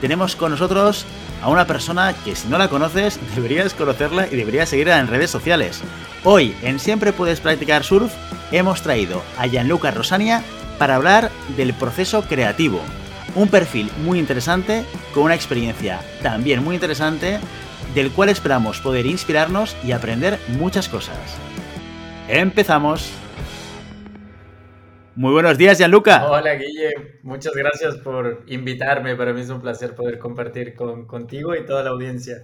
tenemos con nosotros a una persona que si no la conoces deberías conocerla y deberías seguirla en redes sociales. Hoy en Siempre puedes practicar surf hemos traído a Gianluca Rosania para hablar del proceso creativo. Un perfil muy interesante, con una experiencia también muy interesante, del cual esperamos poder inspirarnos y aprender muchas cosas. ¡Empezamos! Muy buenos días, Gianluca. Hola, Guille. Muchas gracias por invitarme. Para mí es un placer poder compartir con, contigo y toda la audiencia.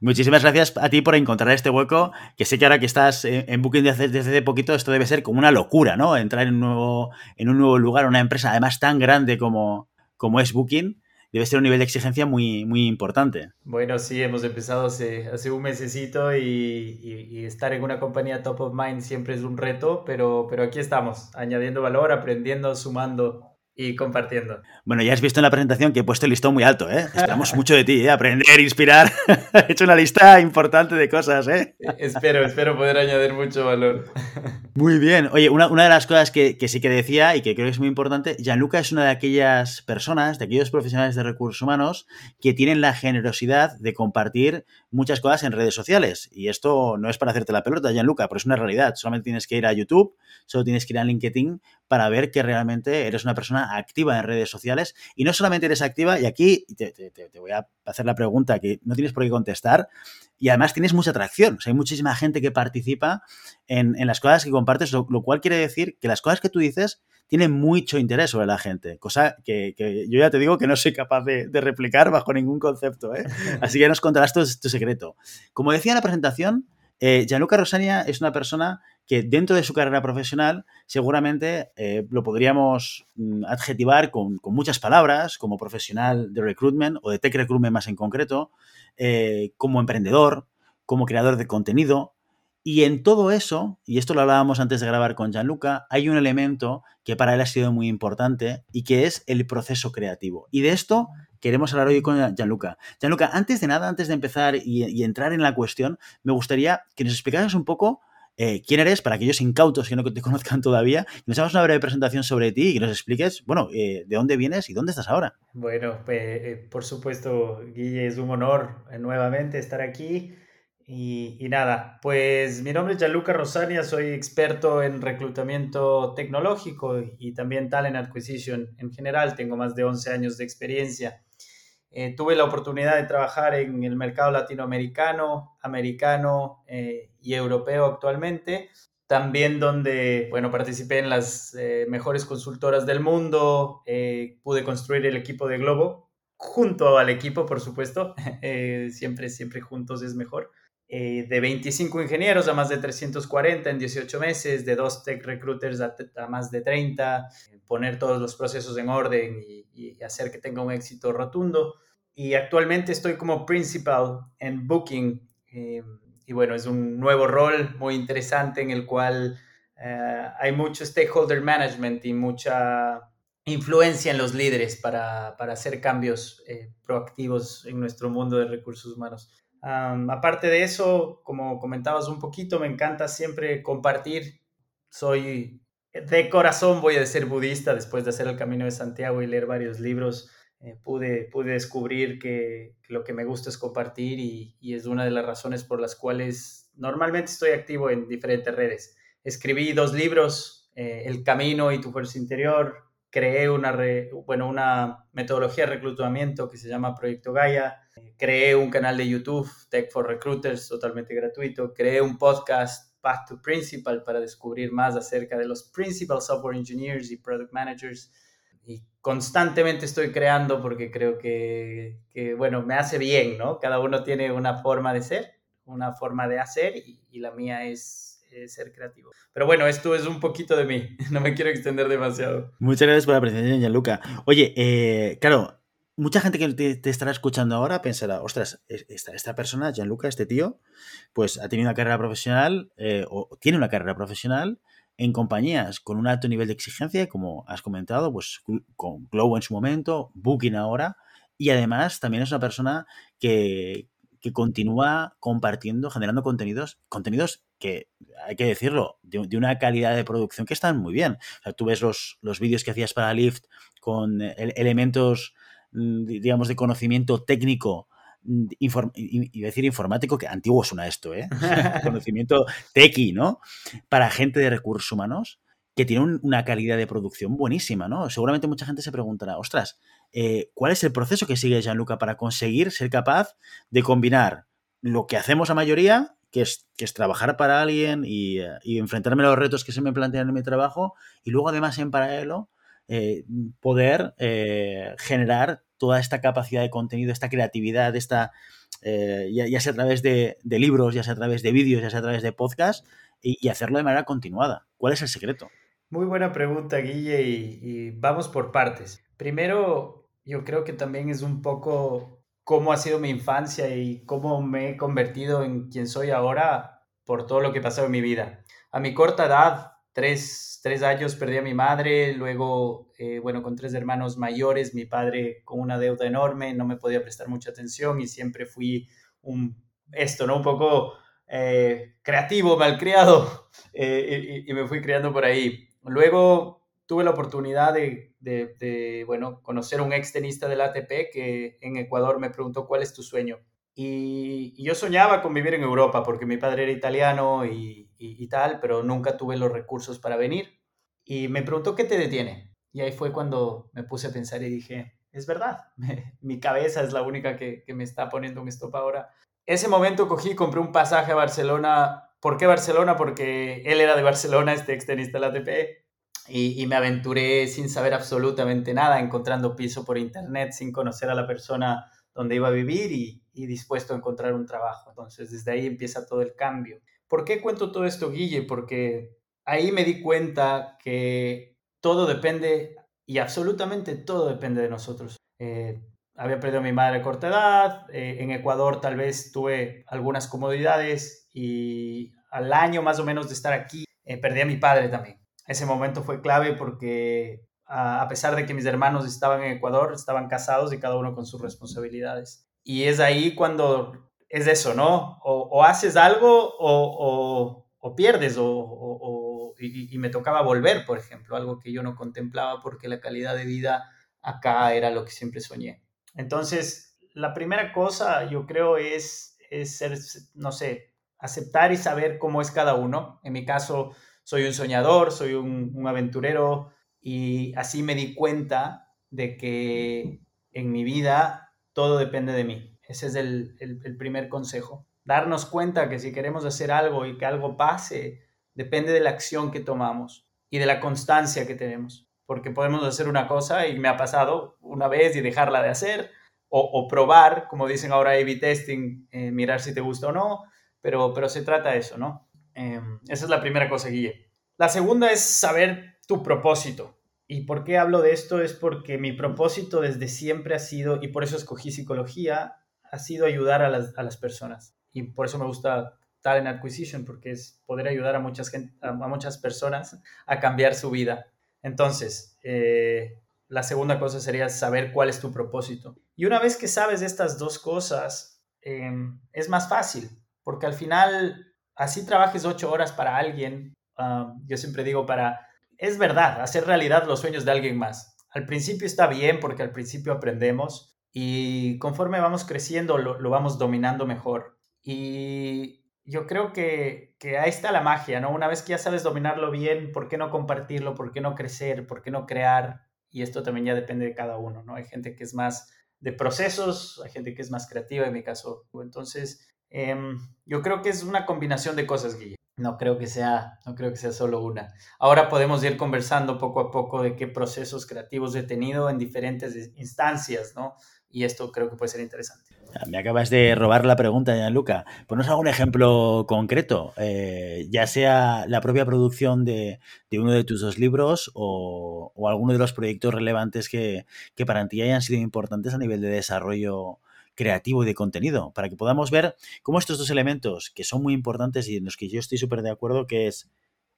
Muchísimas gracias a ti por encontrar este hueco, que sé que ahora que estás en Booking desde, desde poquito, esto debe ser como una locura, ¿no? Entrar en un nuevo, en un nuevo lugar, una empresa además tan grande como, como es Booking debe ser un nivel de exigencia muy, muy importante. Bueno, sí, hemos empezado hace, un mesecito y, estar en una compañía top of mind siempre es un reto, pero, pero aquí estamos, añadiendo valor, aprendiendo, sumando y compartiendo. Bueno, ya has visto en la presentación que he puesto el listón muy alto, ¿eh? Esperamos mucho de ti, ¿eh? Aprender, inspirar. he hecho una lista importante de cosas, ¿eh? espero, espero poder añadir mucho valor. muy bien. Oye, una, de las cosas que, sí que decía y que creo que es muy importante, Gianluca es una de aquellas personas, de aquellos profesionales de recursos humanos que tienen la generosidad de compartir muchas cosas en redes sociales. Y esto no es para hacerte la pelota, Gianluca, pero es una realidad. Solamente tienes que ir a YouTube, solo tienes que ir a LinkedIn para ver que realmente eres una persona activa en redes sociales y no solamente eres activa, y aquí te, voy a hacer la pregunta que no tienes por qué contestar, y además tienes mucha atracción, o sea, hay muchísima gente que participa en, las cosas que compartes, lo, cual quiere decir que las cosas que tú dices tienen mucho interés sobre la gente, cosa que, yo ya te digo que no soy capaz de, replicar bajo ningún concepto, ¿eh? así que nos contarás tu, tu secreto. Como decía en la presentación, eh, Gianluca Rosania es una persona que dentro de su carrera profesional seguramente eh, lo podríamos mm, adjetivar con, muchas palabras, como profesional de recruitment o de tech recruitment más en concreto, eh, como emprendedor, como creador de contenido. Y en todo eso, y esto lo hablábamos antes de grabar con Gianluca, hay un elemento que para él ha sido muy importante y que es el proceso creativo. Y de esto queremos hablar hoy con Gianluca. Gianluca, antes de nada, antes de empezar y entrar en la cuestión, me gustaría que nos explicaras un poco eh, quién eres para aquellos incautos que no te conozcan todavía. Y nos hagas una breve presentación sobre ti y que nos expliques, bueno, eh, de dónde vienes y dónde estás ahora. Bueno, pues, eh, por supuesto, Guille, es un honor nuevamente estar aquí. Y, nada, pues mi nombre es Gianluca Rosania, soy experto en reclutamiento tecnológico y también talent acquisition en general. Tengo más de 11 años de experiencia. tuve la oportunidad de trabajar en el mercado latinoamericano, americano y europeo actualmente. También donde, bueno, participé en las eh, mejores consultoras del mundo, eh, pude construir el equipo de Globo, junto al equipo, por supuesto, eh, siempre, siempre juntos es mejor. de 25 ingenieros a más de 340 en 18 meses, de dos tech recruiters a, más de 30, poner todos los procesos en orden y, y, hacer que tenga un éxito rotundo. Y actualmente estoy como principal en Booking y bueno, es un nuevo rol muy interesante en el cual eh, hay mucho stakeholder management y mucha influencia en los líderes para, hacer cambios eh, proactivos en nuestro mundo de recursos humanos. aparte de eso, como comentabas un poquito, me encanta siempre compartir. Soy de corazón, voy a ser budista después de hacer el Camino de Santiago y leer varios libros. Eh, pude, pude descubrir que, lo que me gusta es compartir y, es una de las razones por las cuales normalmente estoy activo en diferentes redes. Escribí dos libros, eh, El Camino y Tu Fuerza Interior, creé una, bueno, una metodología de reclutamiento que se llama Proyecto Gaia, creé un canal de YouTube, Tech for Recruiters, totalmente gratuito, creé un podcast, Path to Principal, para descubrir más acerca de los Principal Software Engineers y Product Managers. Y constantemente estoy creando porque creo que, que bueno, me hace bien, ¿no? Cada uno tiene una forma de ser, una forma de hacer y, la mía es ser creativo. Pero bueno, esto es un poquito de mí, no me quiero extender demasiado. Muchas gracias por la presentación, Gianluca. Oye, eh, claro, mucha gente que te, estará escuchando ahora pensará, ostras, esta, esta persona, Gianluca, este tío, pues ha tenido una carrera profesional eh, o tiene una carrera profesional en compañías con un alto nivel de exigencia, como has comentado, pues con Glow en su momento, Booking ahora, y además también es una persona que, que continúa compartiendo, generando contenidos, contenidos que, hay que decirlo, de, una calidad de producción que están muy bien. O tú ves los, los vídeos que hacías para Lyft con elementos, mm, digamos, de conocimiento técnico mm, y decir informático, que antiguo suena esto, ¿eh? conocimiento tequi, ¿no? Para gente de recursos humanos que tiene una calidad de producción buenísima, ¿no? Seguramente mucha gente se preguntará, ostras, eh, ¿cuál es el proceso que sigue Gianluca para conseguir ser capaz de combinar lo que hacemos a mayoría, que es, que es trabajar para alguien y, eh, enfrentarme a los retos que se me plantean en mi trabajo, y luego además en paralelo eh, poder generar toda esta capacidad de contenido, esta creatividad, esta, ya, sea a través de, libros, ya sea a través de vídeos, ya sea a través de podcasts, y hacerlo de manera continuada. ¿Cuál es el secreto? Muy buena pregunta, Guille, y, vamos por partes. Primero, yo creo que también es un poco cómo ha sido mi infancia y cómo me he convertido en quien soy ahora por todo lo que pasó en mi vida. A mi corta edad, tres, años, perdí a mi madre, luego, eh, bueno, con tres hermanos mayores, mi padre con una deuda enorme, no me podía prestar mucha atención y siempre fui un, esto, ¿no? Un poco eh, creativo, malcriado, eh, y, me fui criando por ahí. Luego tuve la oportunidad de, bueno, conocer a un ex tenista del ATP que en Ecuador me preguntó cuál es tu sueño. Y, yo soñaba con vivir en Europa porque mi padre era italiano y, tal, pero nunca tuve los recursos para venir. Y me preguntó qué te detiene. Y ahí fue cuando me puse a pensar y dije, es verdad, mi cabeza es la única que, que me está poniendo un stop ahora. Ese momento cogí, compré un pasaje a Barcelona ¿Por qué Barcelona? Porque él era de Barcelona, este extenista del ATP, y, me aventuré sin saber absolutamente nada, encontrando piso por internet, sin conocer a la persona donde iba a vivir y, dispuesto a encontrar un trabajo. Entonces, desde ahí empieza todo el cambio. ¿Por qué cuento todo esto, Guille? Porque ahí me di cuenta que todo depende, y absolutamente todo depende de nosotros. Eh, había perdido a mi madre a corta edad, eh, en Ecuador tal vez tuve algunas comodidades y al año más o menos de estar aquí eh, perdí a mi padre también. Ese momento fue clave porque a, pesar de que mis hermanos estaban en Ecuador, estaban casados y cada uno con sus responsabilidades. Y es ahí cuando es eso, ¿no? O, haces algo o, o pierdes o, y, y me tocaba volver, por ejemplo, algo que yo no contemplaba porque la calidad de vida acá era lo que siempre soñé. Entonces, la primera cosa yo creo es, ser, no sé, aceptar y saber cómo es cada uno. En mi caso, soy un soñador, soy un, aventurero y así me di cuenta de que en mi vida todo depende de mí. Ese es el, el, primer consejo. Darnos cuenta que si queremos hacer algo y que algo pase, depende de la acción que tomamos y de la constancia que tenemos porque podemos hacer una cosa y me ha pasado una vez y dejarla de hacer, o, probar, como dicen ahora A-B testing, eh, mirar si te gusta o no, pero, pero se trata de eso, ¿no? Em, esa es la primera cosa, Guille. La segunda es saber tu propósito. ¿Y por qué hablo de esto? Es porque mi propósito desde siempre ha sido, y por eso escogí psicología, ha sido ayudar a las, a las personas. Y por eso me gusta Talent Acquisition, porque es poder ayudar a muchas, a muchas personas a cambiar su vida. Entonces, eh, la segunda cosa sería saber cuál es tu propósito. Y una vez que sabes estas dos cosas, em, es más fácil, porque al final, así trabajes ocho horas para alguien, yo siempre digo para, es verdad, hacer realidad los sueños de alguien más. Al principio está bien porque al principio aprendemos y conforme vamos creciendo lo, lo vamos dominando mejor. Y yo creo que, ahí está la magia, ¿no? Una vez que ya sabes dominarlo bien, ¿por qué no compartirlo? ¿Por qué no crecer? ¿Por qué no crear? y esto también ya depende de cada uno, ¿no? Hay gente que es más de procesos, hay gente que es más creativa, en mi caso. Entonces, em, yo creo que es una combinación de cosas, Guille. No creo que sea, no creo que sea solo una. Ahora podemos ir conversando poco a poco de qué procesos creativos he tenido en diferentes instancias, ¿no? Y esto creo que puede ser interesante. Ah, me acabas de robar la pregunta, Gianluca. Ponos algún ejemplo concreto, eh, ya sea la propia producción de, uno de tus dos libros o, alguno de los proyectos relevantes que, que, para ti hayan sido importantes a nivel de desarrollo creativo y de contenido, para que podamos ver cómo estos dos elementos, que son muy importantes y en los que yo estoy súper de acuerdo, que es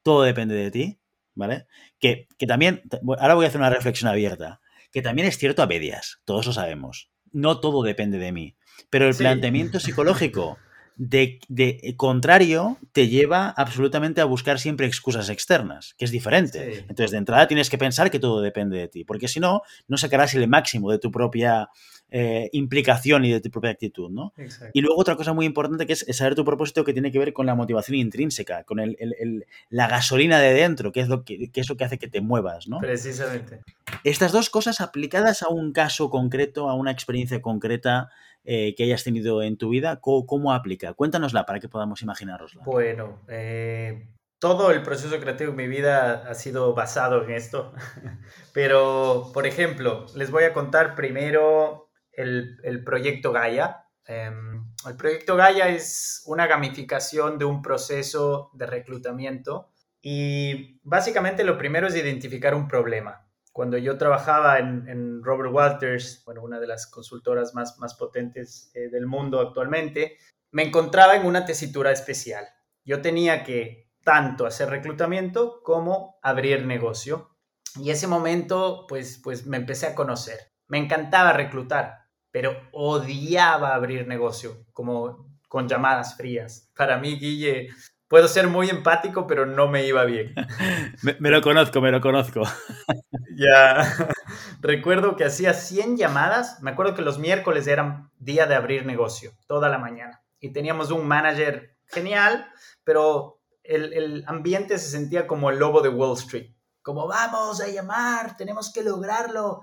todo depende de ti, ¿vale? Que, que también, ahora voy a hacer una reflexión abierta, que también es cierto a medias, todos lo sabemos. No todo depende de mí. Pero el planteamiento psicológico de, de, contrario te lleva absolutamente a buscar siempre excusas externas, que es diferente. Entonces, de entrada tienes que pensar que todo depende de ti, porque si no, no sacarás el máximo de tu propia eh, implicación y de tu propia actitud, ¿no? Y luego otra cosa muy importante que es, saber tu propósito que tiene que ver con la motivación intrínseca, con el, la gasolina de dentro, que es, lo que, es lo que hace que te muevas, ¿no? Precisamente. Estas dos cosas aplicadas a un caso concreto, a una experiencia concreta, eh, que hayas tenido en tu vida, ¿cómo, aplica? Cuéntanosla para que podamos imaginarosla. Bueno, eh, todo el proceso creativo en mi vida ha sido basado en esto, pero, por ejemplo, les voy a contar primero el, el proyecto Gaia. Em, el proyecto Gaia es una gamificación de un proceso de reclutamiento y básicamente lo primero es identificar un problema cuando yo trabajaba en, Robert Walters, bueno, una de las consultoras más, más potentes eh, del mundo actualmente, me encontraba en una tesitura especial. Yo tenía que tanto hacer reclutamiento como abrir negocio. Y ese momento, pues, pues me empecé a conocer. Me encantaba reclutar, pero odiaba abrir negocio, como con llamadas frías. Para mí, Guille, puedo ser muy empático, pero no me iba bien. me, lo conozco, me lo conozco. ya. Recuerdo que hacía 100 llamadas. Me acuerdo que los miércoles eran día de abrir negocio, toda la mañana. Y teníamos un manager genial, pero el, el ambiente se sentía como el lobo de Wall Street. Como vamos a llamar, tenemos que lograrlo.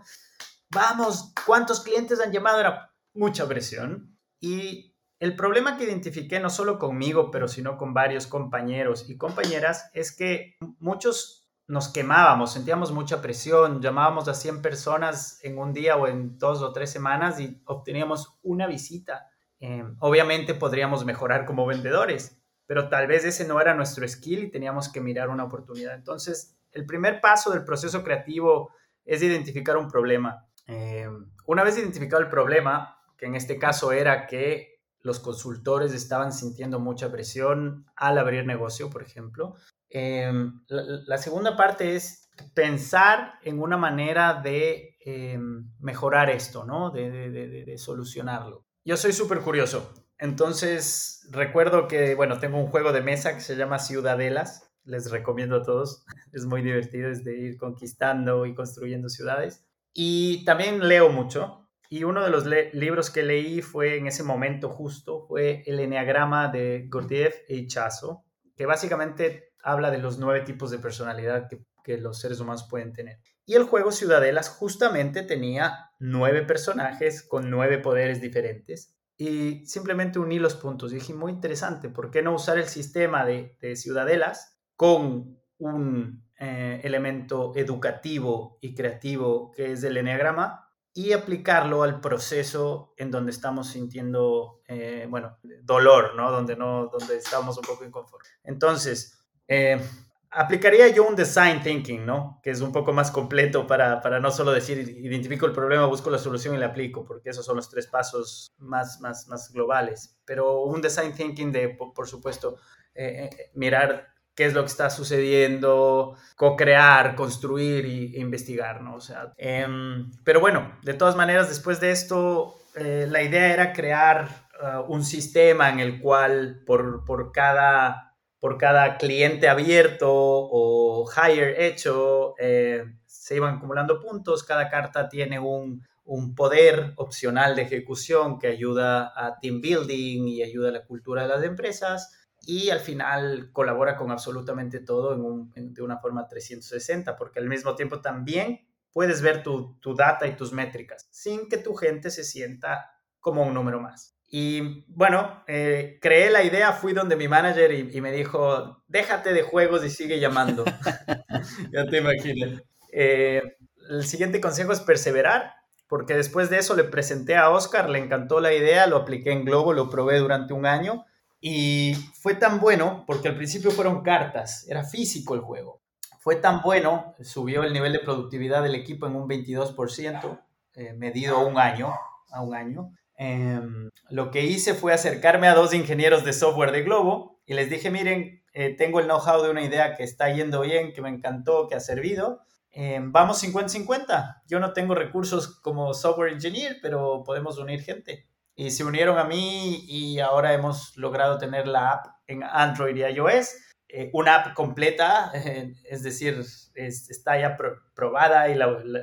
Vamos, ¿cuántos clientes han llamado? Era mucha presión. Y el problema que identifiqué no solo conmigo, pero sino con varios compañeros y compañeras es que muchos nos quemábamos, sentíamos mucha presión, llamábamos a 100 personas en un día o en dos o tres semanas y obteníamos una visita. Em, obviamente podríamos mejorar como vendedores, pero tal vez ese no era nuestro skill y teníamos que mirar una oportunidad. Entonces, el primer paso del proceso creativo es identificar un problema. Em, una vez identificado el problema, que en este caso era que los consultores estaban sintiendo mucha presión al abrir negocio, por ejemplo. Em, la, segunda parte es pensar en una manera de em, mejorar esto, ¿no? De, solucionarlo. Yo soy súper curioso. Entonces, recuerdo que, bueno, tengo un juego de mesa que se llama Ciudadelas. Les recomiendo a todos. Es muy divertido, es de ir conquistando y construyendo ciudades. Y también leo mucho. Y uno de los libros que leí fue en ese momento justo, fue El Enneagrama de Gurdjieff e Chazo, que básicamente habla de los nueve tipos de personalidad que, los seres humanos pueden tener. Y el juego Ciudadelas justamente tenía nueve personajes con nueve poderes diferentes. Y simplemente uní los puntos. Y dije, muy interesante, ¿por qué no usar el sistema de, de ciudadelas con un eh, elemento educativo y creativo que es el enneagrama y aplicarlo al proceso en donde estamos sintiendo, eh, bueno, dolor, ¿no? Donde, no, donde estamos un poco inconformes. Entonces, eh, aplicaría yo un design thinking, ¿no? Que es un poco más completo para, para, no solo decir, identifico el problema, busco la solución y la aplico, porque esos son los tres pasos más, más, más globales. Pero un design thinking de, por, supuesto, eh, mirar qué es lo que está sucediendo, co-crear, construir e investigar, ¿no? O sea, em, pero bueno, de todas maneras, después de esto, eh, la idea era crear uh, un sistema en el cual por, por, cada, por cada cliente abierto o hire hecho, eh, se iban acumulando puntos, cada carta tiene un, un poder opcional de ejecución que ayuda a team building y ayuda a la cultura de las empresas y al final colabora con absolutamente todo en de una forma 360, porque al mismo tiempo también puedes ver tu, tu data y tus métricas sin que tu gente se sienta como un número más. Y bueno, eh, creé la idea, fui donde mi manager y, me dijo, déjate de juegos y sigue llamando. ya te imaginas. Eh, el siguiente consejo es perseverar, porque después de eso le presenté a Oscar, le encantó la idea, lo apliqué en Globo, lo probé durante un año y fue tan bueno, porque al principio fueron cartas, era físico el juego. Fue tan bueno, subió el nivel de productividad del equipo en un 22%, eh, medido un año, a un año Em, lo que hice fue acercarme a dos ingenieros de software de Globo y les dije, miren, eh, tengo el know-how de una idea que está yendo bien, que me encantó, que ha servido. Em, vamos 50-50. Yo no tengo recursos como software engineer, pero podemos unir gente. Y se unieron a mí y ahora hemos logrado tener la app en Android y iOS. Eh, una app completa, es decir, está ya probada y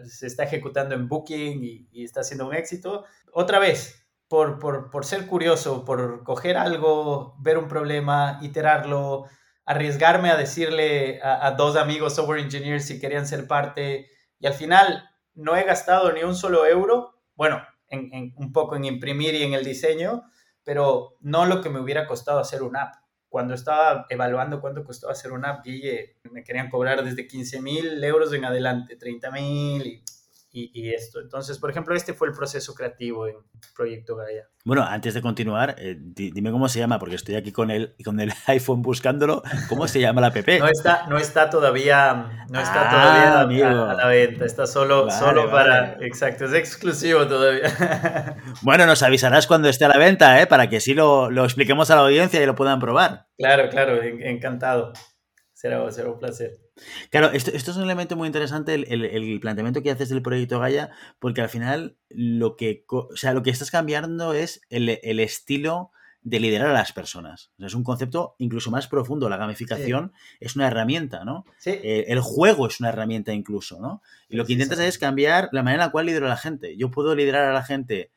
se está ejecutando en Booking y, está siendo un éxito. Otra vez, por, por, por, ser curioso, por coger algo, ver un problema, iterarlo, arriesgarme a decirle a, dos amigos software engineers si querían ser parte y al final no he gastado ni un solo euro, bueno, en, un poco en imprimir y en el diseño, pero no lo que me hubiera costado hacer una app. Cuando estaba evaluando cuánto costó hacer una app, me querían cobrar desde 15 mil euros en adelante, 30 mil y y, esto. Entonces, por ejemplo, este fue el proceso creativo en Proyecto Gaia. Bueno, antes de continuar, eh, dime cómo se llama, porque estoy aquí con el, con el iPhone buscándolo. ¿Cómo se llama la app? No está, no está todavía, no está ah, todavía a, la venta, está solo, solo para... Exacto, es exclusivo todavía. Bueno, nos avisarás cuando esté a la venta, ¿eh? para que sí lo, lo expliquemos a la audiencia y lo puedan probar. Claro, claro, encantado. Será, será un placer. Claro, esto, es un elemento muy interesante, el, planteamiento que haces del proyecto Gaia, porque al final lo que, o sea, lo que estás cambiando es el, estilo de liderar a las personas. es un concepto incluso más profundo. La gamificación es una herramienta, ¿no? Sí. Eh, el juego es una herramienta incluso, ¿no? Y lo que intentas es cambiar la manera en la cual lidero a la gente. Yo puedo liderar a la gente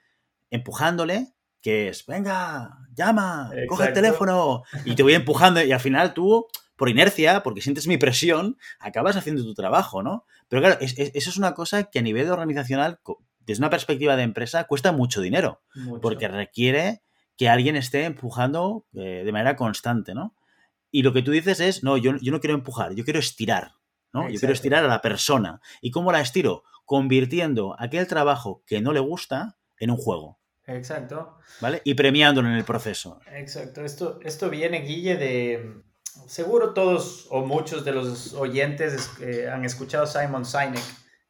empujándole, que es, venga, llama, coge el teléfono, y te voy empujando, y al final tú por inercia, porque sientes mi presión, acabas haciendo tu trabajo, ¿no? Pero claro, eso es una cosa que a nivel organizacional, desde una perspectiva de empresa, cuesta mucho dinero, porque requiere que alguien esté empujando eh, de manera constante, ¿no? Y lo que tú dices es, no, yo, yo no quiero empujar, yo quiero estirar, ¿no? Yo quiero estirar a la persona. ¿Y cómo la estiro? Convirtiendo aquel trabajo que no le gusta en un juego. Exacto. ¿Vale? Y premiándolo en el proceso. Exacto. Esto, esto viene, Guille, de, seguro todos o muchos de los oyentes han escuchado Simon Sinek.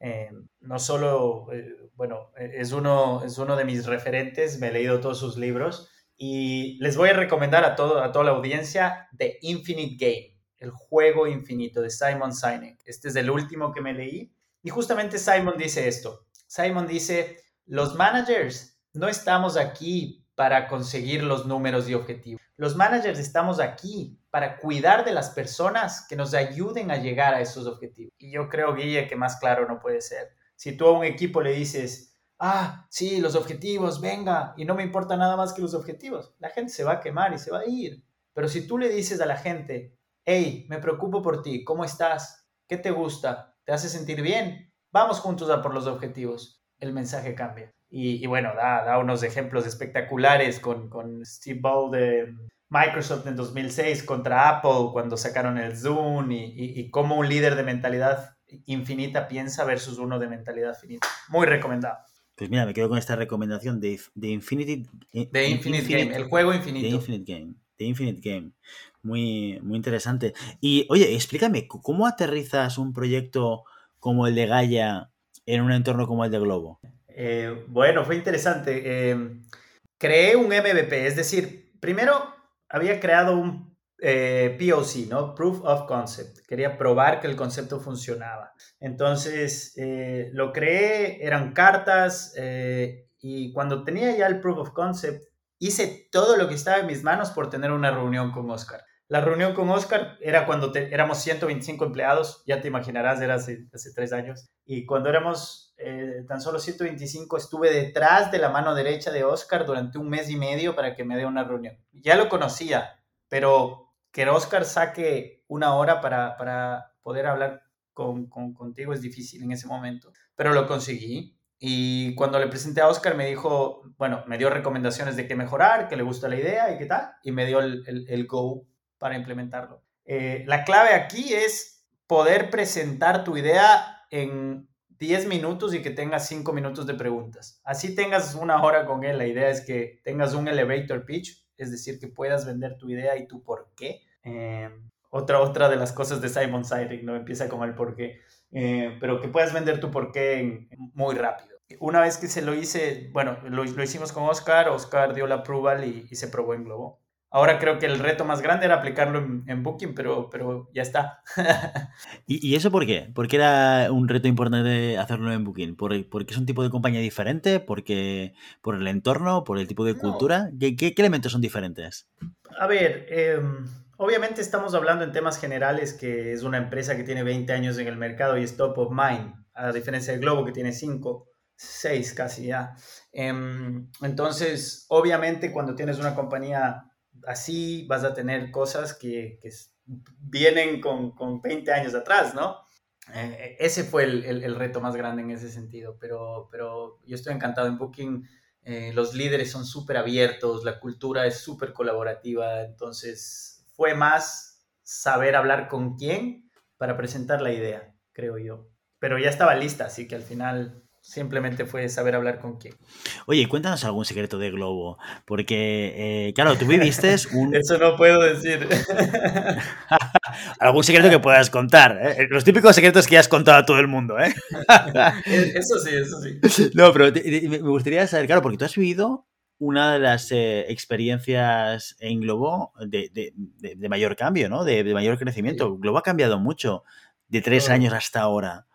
Eh, no solo, eh, bueno, es uno, es uno de mis referentes, me he leído todos sus libros y les voy a recomendar a, todo, a toda la audiencia The Infinite Game, el juego infinito de Simon Sinek. Este es el último que me leí y justamente Simon dice esto. Simon dice, los managers no estamos aquí para conseguir los números y objetivos. Los managers estamos aquí para cuidar de las personas que nos ayuden a llegar a esos objetivos. Y yo creo, Guille, que más claro no puede ser. Si tú a un equipo le dices, ah, sí, los objetivos, venga, y no me importa nada más que los objetivos, la gente se va a quemar y se va a ir. Pero si tú le dices a la gente, hey, me preocupo por ti, ¿cómo estás? ¿Qué te gusta? ¿Te hace sentir bien? Vamos juntos a por los objetivos. El mensaje cambia. Y, bueno, da, da, unos ejemplos espectaculares con, con Steve Ball de Microsoft en 2006 contra Apple cuando sacaron el Zoom y, y, cómo un líder de mentalidad infinita piensa versus uno de mentalidad finita. Muy recomendado. Pues mira, me quedo con esta recomendación de, de Infinity... Eh, de Infinite, Game, el juego infinito. De Infinite Game. De Infinite Game. Muy, muy interesante. Y oye, explícame, ¿cómo aterrizas un proyecto como el de Gaia en un entorno como el de Globo? Eh, bueno, fue interesante. Eh, creé un MVP, es decir, primero había creado un eh, POC, ¿no? Proof of Concept. Quería probar que el concepto funcionaba. Entonces, lo creé, eran cartas y cuando tenía ya el Proof of Concept, hice todo lo que estaba en mis manos por tener una reunión con Oscar. La reunión con Oscar era cuando éramos 125 empleados, ya te imaginarás, era hace, tres años. Y cuando éramos eh, tan solo 125, estuve detrás de la mano derecha de Oscar durante un mes y medio para que me dé una reunión. Ya lo conocía, pero que Oscar saque una hora para, para poder hablar con, contigo es difícil en ese momento, pero lo conseguí. Y cuando le presenté a Oscar me dijo, bueno, me dio recomendaciones de qué mejorar, que le gusta la idea y qué tal, y me dio el, el, go para implementarlo. Eh, la clave aquí es poder presentar tu idea en 10 minutos y que tengas 5 minutos de preguntas. Así tengas una hora con él. La idea es que tengas un elevator pitch, es decir, que puedas vender tu idea y tu por qué. Eh, otra, otra de las cosas de Simon Sinek, ¿no? Empieza con el por qué. Eh, pero que puedas vender tu por qué muy rápido. Una vez que se lo hice, bueno, lo, lo hicimos con Oscar, Oscar dio la approval y, y se probó en Globo. Ahora creo que el reto más grande era aplicarlo en, Booking, pero, pero ya está. ¿Y, eso por qué? ¿Por qué era un reto importante hacerlo en Booking? ¿Por, ¿Porque es un tipo de compañía diferente? ¿Porque, ¿Por el entorno? ¿Por el tipo de cultura? ¿Qué, ¿Qué, elementos son diferentes? A ver, em, obviamente estamos hablando en temas generales que es una empresa que tiene 20 años en el mercado y es top of mind, a diferencia de Globo que tiene 5, 6 casi ya. Em, entonces, obviamente cuando tienes una compañía así vas a tener cosas que, vienen con, con, 20 años atrás, ¿no? Eh, ese fue el, el, reto más grande en ese sentido, pero, pero yo estoy encantado en Booking. Eh, los líderes son súper abiertos, la cultura es súper colaborativa, entonces fue más saber hablar con quién para presentar la idea, creo yo. Pero ya estaba lista, así que al final Simplemente fue saber hablar con quién. Oye, cuéntanos algún secreto de Globo, porque, eh, claro, tú viviste un... Eso no puedo decir. algún secreto que puedas contar. ¿eh? Los típicos secretos que has contado a todo el mundo, ¿eh? eso sí, eso sí. No, pero me gustaría saber, claro, porque tú has vivido una de las eh, experiencias en Globo de, mayor cambio, ¿no? De, mayor crecimiento. Globo ha cambiado mucho de tres años hasta ahora.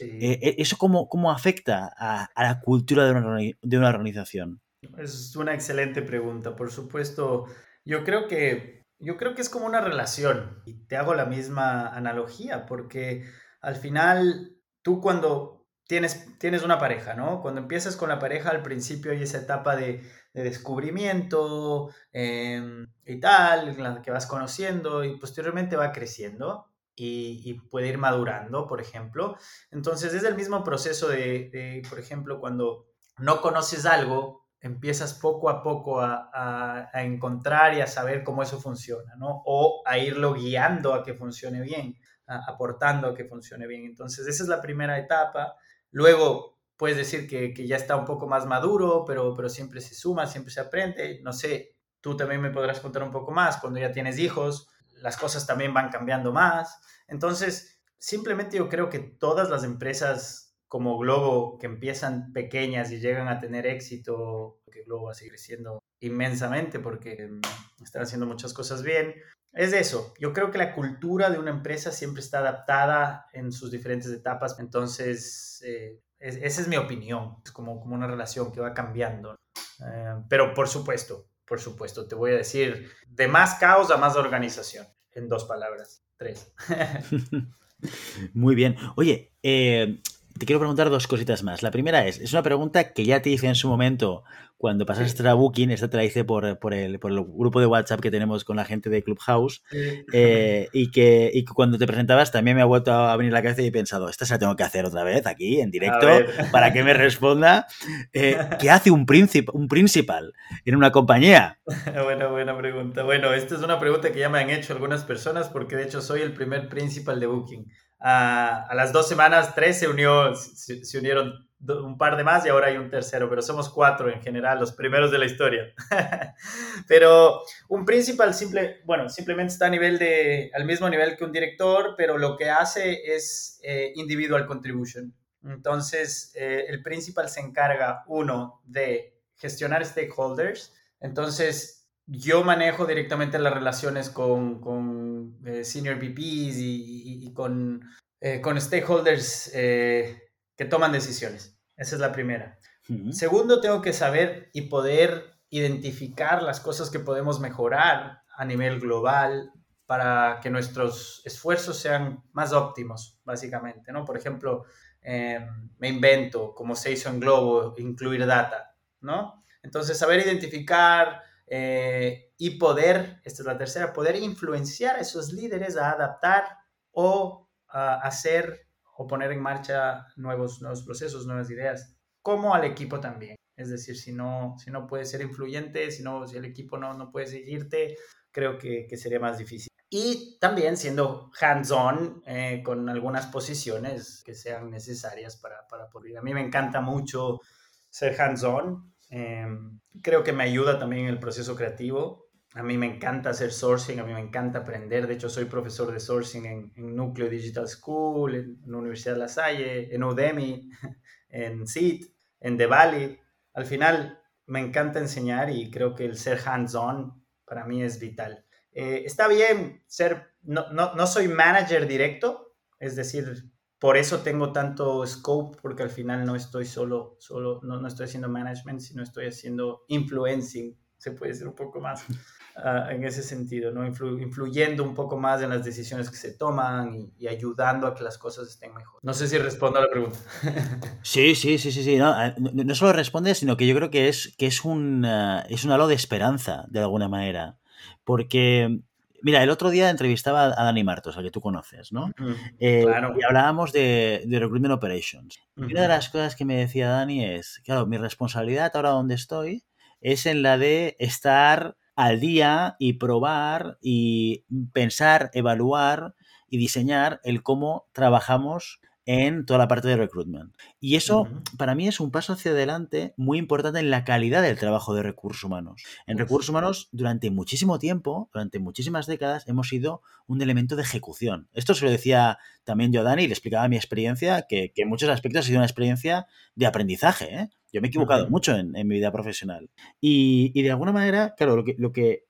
Eh, eh, ¿Eso cómo, cómo afecta a, la cultura de una, de una organización? Es una excelente pregunta. Por supuesto, yo creo que yo creo que es como una relación y te hago la misma analogía porque al final tú cuando tienes, tienes una pareja, ¿no? Cuando empiezas con la pareja al principio hay esa etapa de, descubrimiento em, y tal, la que vas conociendo y posteriormente va creciendo y, puede ir madurando, por ejemplo. Entonces es el mismo proceso de, por ejemplo, cuando no conoces algo, empiezas poco a poco a, encontrar y a saber cómo eso funciona, ¿no? O a irlo guiando a que funcione bien, aportando a que funcione bien. Entonces esa es la primera etapa. Luego puedes decir que, que, ya está un poco más maduro, pero, pero siempre se suma, siempre se aprende. No sé, tú también me podrás contar un poco más cuando ya tienes hijos las cosas también van cambiando más. Entonces, simplemente yo creo que todas las empresas como Globo que empiezan pequeñas y llegan a tener éxito, que Globo va a seguir creciendo inmensamente porque mm, están haciendo muchas cosas bien, es eso. Yo creo que la cultura de una empresa siempre está adaptada en sus diferentes etapas. Entonces, eh, esa es mi opinión. Es como, como una relación que va cambiando. Eh, pero por supuesto, por supuesto, te voy a decir, de más caos a más organización en dos palabras, tres. Muy bien. Oye, eh, te quiero preguntar dos cositas más. La primera es, es una pregunta que ya te hice en su momento cuando pasaste a Booking, esta te la hice por, el, grupo de WhatsApp que tenemos con la gente de Clubhouse, eh, y, que, cuando te presentabas también me ha vuelto a venir la cabeza y he pensado, esta se la tengo que hacer otra vez aquí, en directo, para que me responda. Eh, ¿Qué hace un, un principal en una compañía? buena, buena pregunta. Bueno, esta es una pregunta que ya me han hecho algunas personas porque de hecho soy el primer principal de Booking. A las dos semanas, tres se, unió, se unieron un par de más y ahora hay un tercero, pero somos cuatro en general, los primeros de la historia. pero un principal simple, bueno, simplemente está a nivel de, al mismo nivel que un director, pero lo que hace es eh, individual contribution. Entonces, eh, el principal se encarga, uno, de gestionar stakeholders. Entonces, yo manejo directamente las relaciones con, con eh, senior VPs y, y con, con stakeholders que toman decisiones. Esa es la primera. Segundo, tengo que saber y poder identificar las cosas que podemos mejorar a nivel global para que nuestros esfuerzos sean más óptimos, básicamente, ¿no? Por ejemplo, em, me invento, como se hizo en Globo, incluir data, ¿no? Entonces, saber identificar eh, y poder, esta es la tercera, poder influenciar a esos líderes a adaptar o a hacer o poner en marcha nuevos, nuevos procesos, nuevas ideas, como al equipo también. Es decir, si no, si no puedes ser influyente, si, no, si el equipo no, no puede seguirte, creo que, que sería más difícil. Y también siendo hands-on eh, con algunas posiciones que sean necesarias para, para poder. A mí me encanta mucho ser hands-on. Em, creo que me ayuda también en el proceso creativo. A mí me encanta hacer sourcing, a mí me encanta aprender. De hecho, soy profesor de sourcing en, en Núcleo Digital School, en, la Universidad de La Salle, en Udemy, en SIT, en The Valley. Al final, me encanta enseñar y creo que el ser hands-on para mí es vital. Eh, está bien ser, no, no, no soy manager directo, es decir, por eso tengo tanto scope, porque al final no estoy solo, solo no, no estoy haciendo management, sino estoy haciendo influencing, se puede decir un poco más uh, en ese sentido, ¿no? Influ, influyendo un poco más en las decisiones que se toman y, y, ayudando a que las cosas estén mejor. No sé si respondo a la pregunta. Sí, sí, sí, sí, sí. No, no, no solo responde, sino que yo creo que es, que es, un, uh, es un halo de esperanza, de alguna manera. Porque Mira, el otro día entrevistaba a Dani Martos, al que tú conoces, ¿no? Uh -huh. eh, claro. Y hablábamos de, de, Recruitment Operations. Uh -huh. Y una de las cosas que me decía Dani es, claro, mi responsabilidad ahora donde estoy es en la de estar al día y probar y pensar, evaluar y diseñar el cómo trabajamos en toda la parte de recruitment. Y eso uh -huh. para mí es un paso hacia adelante muy importante en la calidad del trabajo de recursos humanos. En recursos humanos, durante muchísimo tiempo, durante muchísimas décadas, hemos sido un elemento de ejecución. Esto se lo decía también yo a Dani y le explicaba mi experiencia, que, que en muchos aspectos ha sido una experiencia de aprendizaje. ¿eh? Yo me he equivocado uh -huh. mucho en, en, mi vida profesional. Y, y, de alguna manera, claro, lo que, lo que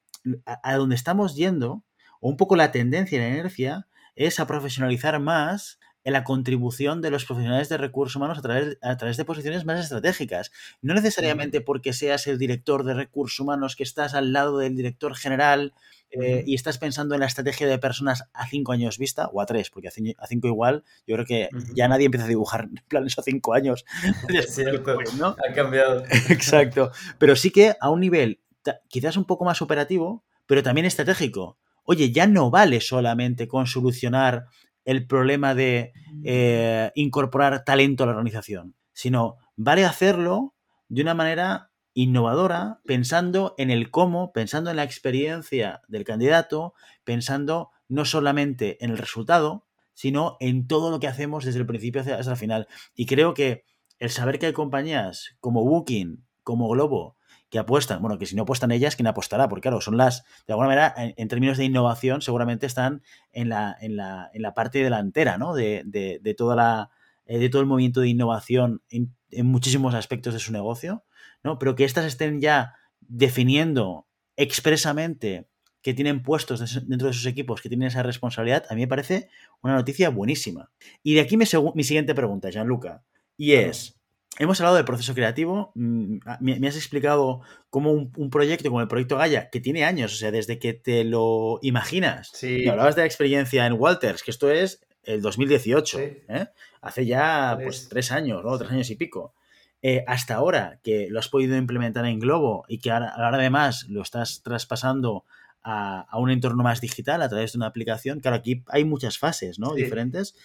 a, a donde estamos yendo, o un poco la tendencia y la inercia, es a profesionalizar más en la contribución de los profesionales de recursos humanos a través, a través de posiciones más estratégicas. No necesariamente porque seas el director de recursos humanos, que estás al lado del director general eh, y estás pensando en la estrategia de personas a cinco años vista, o a tres, porque a cinco igual, yo creo que ya nadie empieza a dibujar planes a cinco años. Es cierto, ¿no? ha cambiado. Exacto. Pero sí que a un nivel quizás un poco más operativo, pero también estratégico. Oye, ya no vale solamente con solucionar el problema de eh, incorporar talento a la organización, sino vale hacerlo de una manera innovadora, pensando en el cómo, pensando en la experiencia del candidato, pensando no solamente en el resultado, sino en todo lo que hacemos desde el principio hasta el final. Y creo que el saber que hay compañías como Booking, como Globo, que apuestan, bueno, que si no apuestan ellas, ¿quién apostará? Porque claro, son las, de alguna manera, en, en términos de innovación, seguramente están en la, en la, en la parte delantera, ¿no? De, de, de, toda la, eh, de todo el movimiento de innovación en, en, muchísimos aspectos de su negocio, ¿no? Pero que éstas estén ya definiendo expresamente que tienen puestos dentro de sus equipos, que tienen esa responsabilidad, a mí me parece una noticia buenísima. Y de aquí mi, mi siguiente pregunta, Gianluca, y es hemos hablado del proceso creativo, mm, me, has explicado cómo un, un, proyecto como el proyecto Gaia, que tiene años, o sea, desde que te lo imaginas, sí. y hablabas de la experiencia en Walters, que esto es el 2018, sí. ¿eh? hace ya tres. pues tres años, ¿no? tres años y pico. Eh, hasta ahora que lo has podido implementar en Globo y que ahora, ahora además lo estás traspasando a, a, un entorno más digital a través de una aplicación, claro, aquí hay muchas fases ¿no? Sí. diferentes.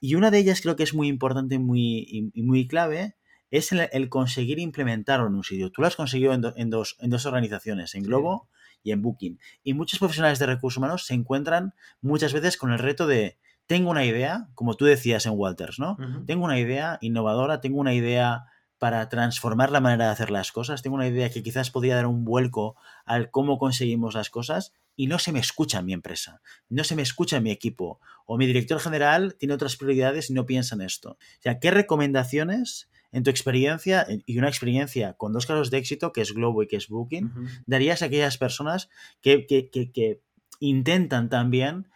Y una de ellas creo que es muy importante y muy, y muy clave, es el, el, conseguir implementarlo en un sitio. Tú lo has conseguido en, do, en, dos, en dos, organizaciones, en Globo sí. y en Booking. Y muchos profesionales de recursos humanos se encuentran muchas veces con el reto de, tengo una idea, como tú decías en Walters, ¿no? Uh -huh. Tengo una idea innovadora, tengo una idea para transformar la manera de hacer las cosas, tengo una idea que quizás podría dar un vuelco al cómo conseguimos las cosas y no se me escucha en mi empresa, no se me escucha en mi equipo, o mi director general tiene otras prioridades y no piensa en esto. O sea, ¿qué recomendaciones en tu experiencia y una experiencia con dos casos de éxito, que es Globo y que es Booking, uh -huh. darías a aquellas personas que, que, que, que, intentan también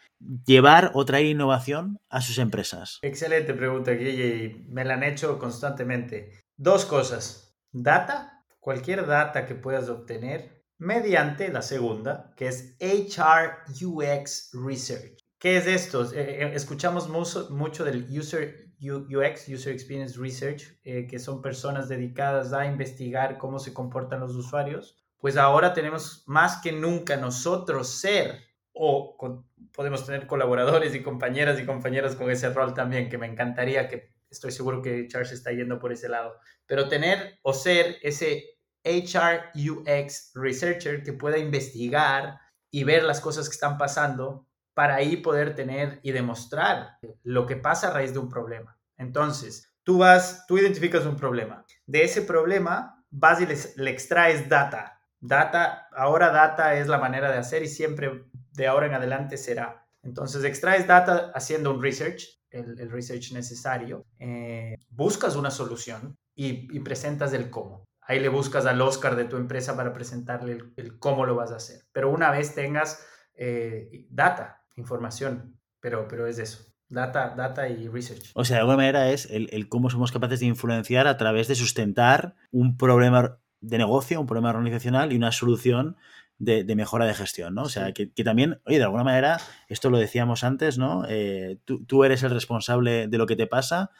llevar o traer innovación a sus empresas? Excelente pregunta, Guille, y me la han hecho constantemente. Dos cosas. Data, cualquier data que puedas obtener mediante la segunda, que es HR UX Research. ¿Qué es esto? Eh, escuchamos mucho, mucho del User UX, User Experience Research, eh, que son personas dedicadas a investigar cómo se comportan los usuarios, pues ahora tenemos más que nunca nosotros ser o podemos tener colaboradores y compañeras y compañeros con ese rol también, que me encantaría, que estoy seguro que Charles está yendo por ese lado. Pero tener o ser ese HR UX researcher que pueda investigar y ver las cosas que están pasando para ahí poder tener y demostrar lo que pasa a raíz de un problema. Entonces, tú vas, tú identificas un problema. De ese problema vas y le extraes data. Data, ahora data es la manera de hacer y siempre de ahora en adelante será. Entonces, extraes data haciendo un research, el, research necesario, eh, buscas una solución y, presentas el cómo. Ahí le buscas al Oscar de tu empresa para presentarle el, cómo lo vas a hacer. Pero una vez tengas eh, data, información, pero, pero es eso. Data, data y research. O sea, de alguna manera es el, el, cómo somos capaces de influenciar a través de sustentar un problema de negocio, un problema organizacional y una solución de, mejora de gestión, ¿no? O sea, que, también, oye, de alguna manera, esto lo decíamos antes, ¿no? Eh, tú, eres el responsable de lo que te pasa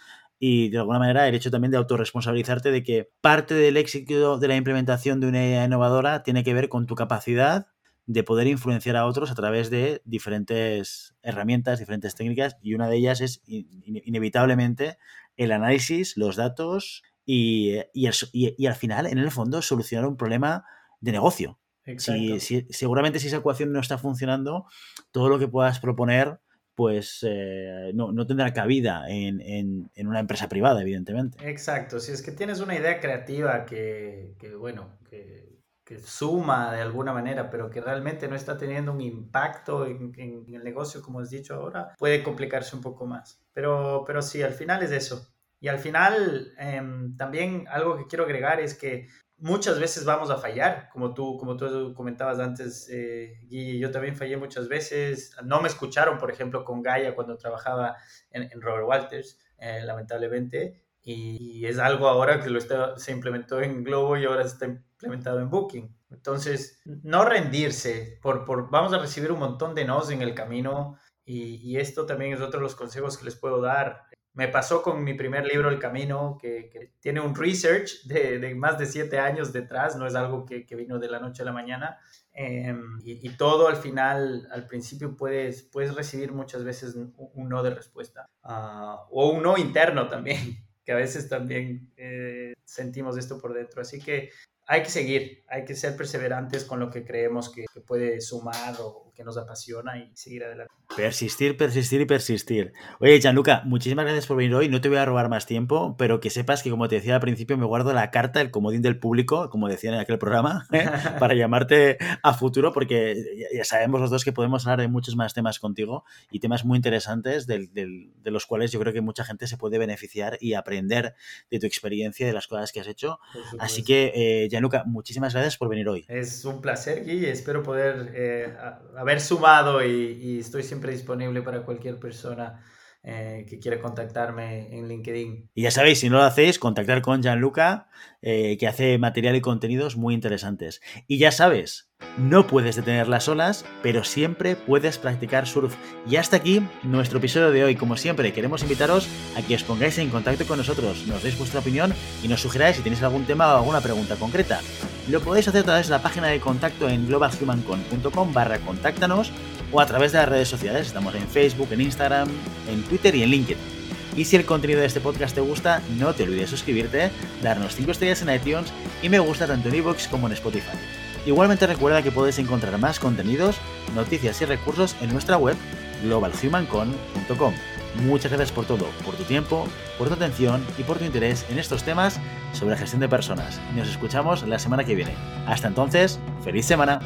y de alguna manera el hecho también de autorresponsabilizarte de que parte del éxito de la implementación de una idea innovadora tiene que ver con tu capacidad de poder influenciar a otros a través de diferentes herramientas, diferentes técnicas, y una de ellas es inevitablemente el análisis, los datos y, y al final, en el fondo, solucionar un problema de negocio. Si, seguramente si esa ecuación no está funcionando, todo lo que puedas proponer pues eh, no, tendrá cabida en, una empresa privada, evidentemente. Exacto, si es que tienes una idea creativa que, bueno, que, suma de alguna manera, pero que realmente no está teniendo un impacto en, el negocio, como has dicho ahora, puede complicarse un poco más. Pero, pero sí, al final es eso. Y al final, em, también algo que quiero agregar es que muchas veces vamos a fallar, como tú, como tú comentabas antes, eh, y yo también fallé muchas veces. No me escucharon, por ejemplo, con Gaia cuando trabajaba en, Robert Walters, eh, lamentablemente, y, es algo ahora que lo está, se implementó en Globo y ahora está implementado en Booking. Entonces, no rendirse, por, por, vamos a recibir un montón de nos en el camino y, y esto también es otro de los consejos que les puedo dar. Me pasó con mi primer libro, El Camino, que, tiene un research de, más de siete años detrás, no es algo que, vino de la noche a la mañana. Em, y, todo al final, al principio puedes, puedes recibir muchas veces un, no de respuesta. Ah, o un no interno también, que a veces también eh, sentimos esto por dentro. Así que hay que seguir, hay que ser perseverantes con lo que creemos que, puede sumar o que nos apasiona y seguir adelante. Persistir, persistir y persistir. Oye, Gianluca, muchísimas gracias por venir hoy. No te voy a robar más tiempo, pero que sepas que, como te decía al principio, me guardo la carta, el comodín del público, como decían en aquel programa, ¿eh? para llamarte a futuro, porque ya sabemos los dos que podemos hablar de muchos más temas contigo y temas muy interesantes de, de los cuales yo creo que mucha gente se puede beneficiar y aprender de tu experiencia y de las cosas que has hecho. Así que, eh, Gianluca, muchísimas gracias por venir hoy. Es un placer, y Espero poder eh, haber sumado y, estoy siempre disponible para cualquier persona eh, que quiera contactarme en LinkedIn. Y ya sabéis, si no lo hacéis, contactar con Gianluca, eh, que hace material y contenidos muy interesantes. Y ya sabes, no puedes detener las olas, pero siempre puedes practicar surf. Y hasta aquí nuestro episodio de hoy. Como siempre, queremos invitaros a que os pongáis en contacto con nosotros, nos deis vuestra opinión y nos sugeráis si tenéis algún tema o alguna pregunta concreta. Lo podéis hacer a través de la página de contacto en globalhumancon.com barra contáctanos o a través de las redes sociales. Estamos en Facebook, en Instagram, en Twitter y en LinkedIn. Y si el contenido de este podcast te gusta, no te olvides suscribirte, darnos 5 estrellas en iTunes y me gusta tanto en iVoox como en Spotify. Igualmente recuerda que puedes encontrar más contenidos, noticias y recursos en nuestra web globalhumancon.com. Muchas gracias por todo, por tu tiempo, por tu atención y por tu interés en estos temas sobre gestión de personas. Nos escuchamos la semana que viene. Hasta entonces, feliz semana.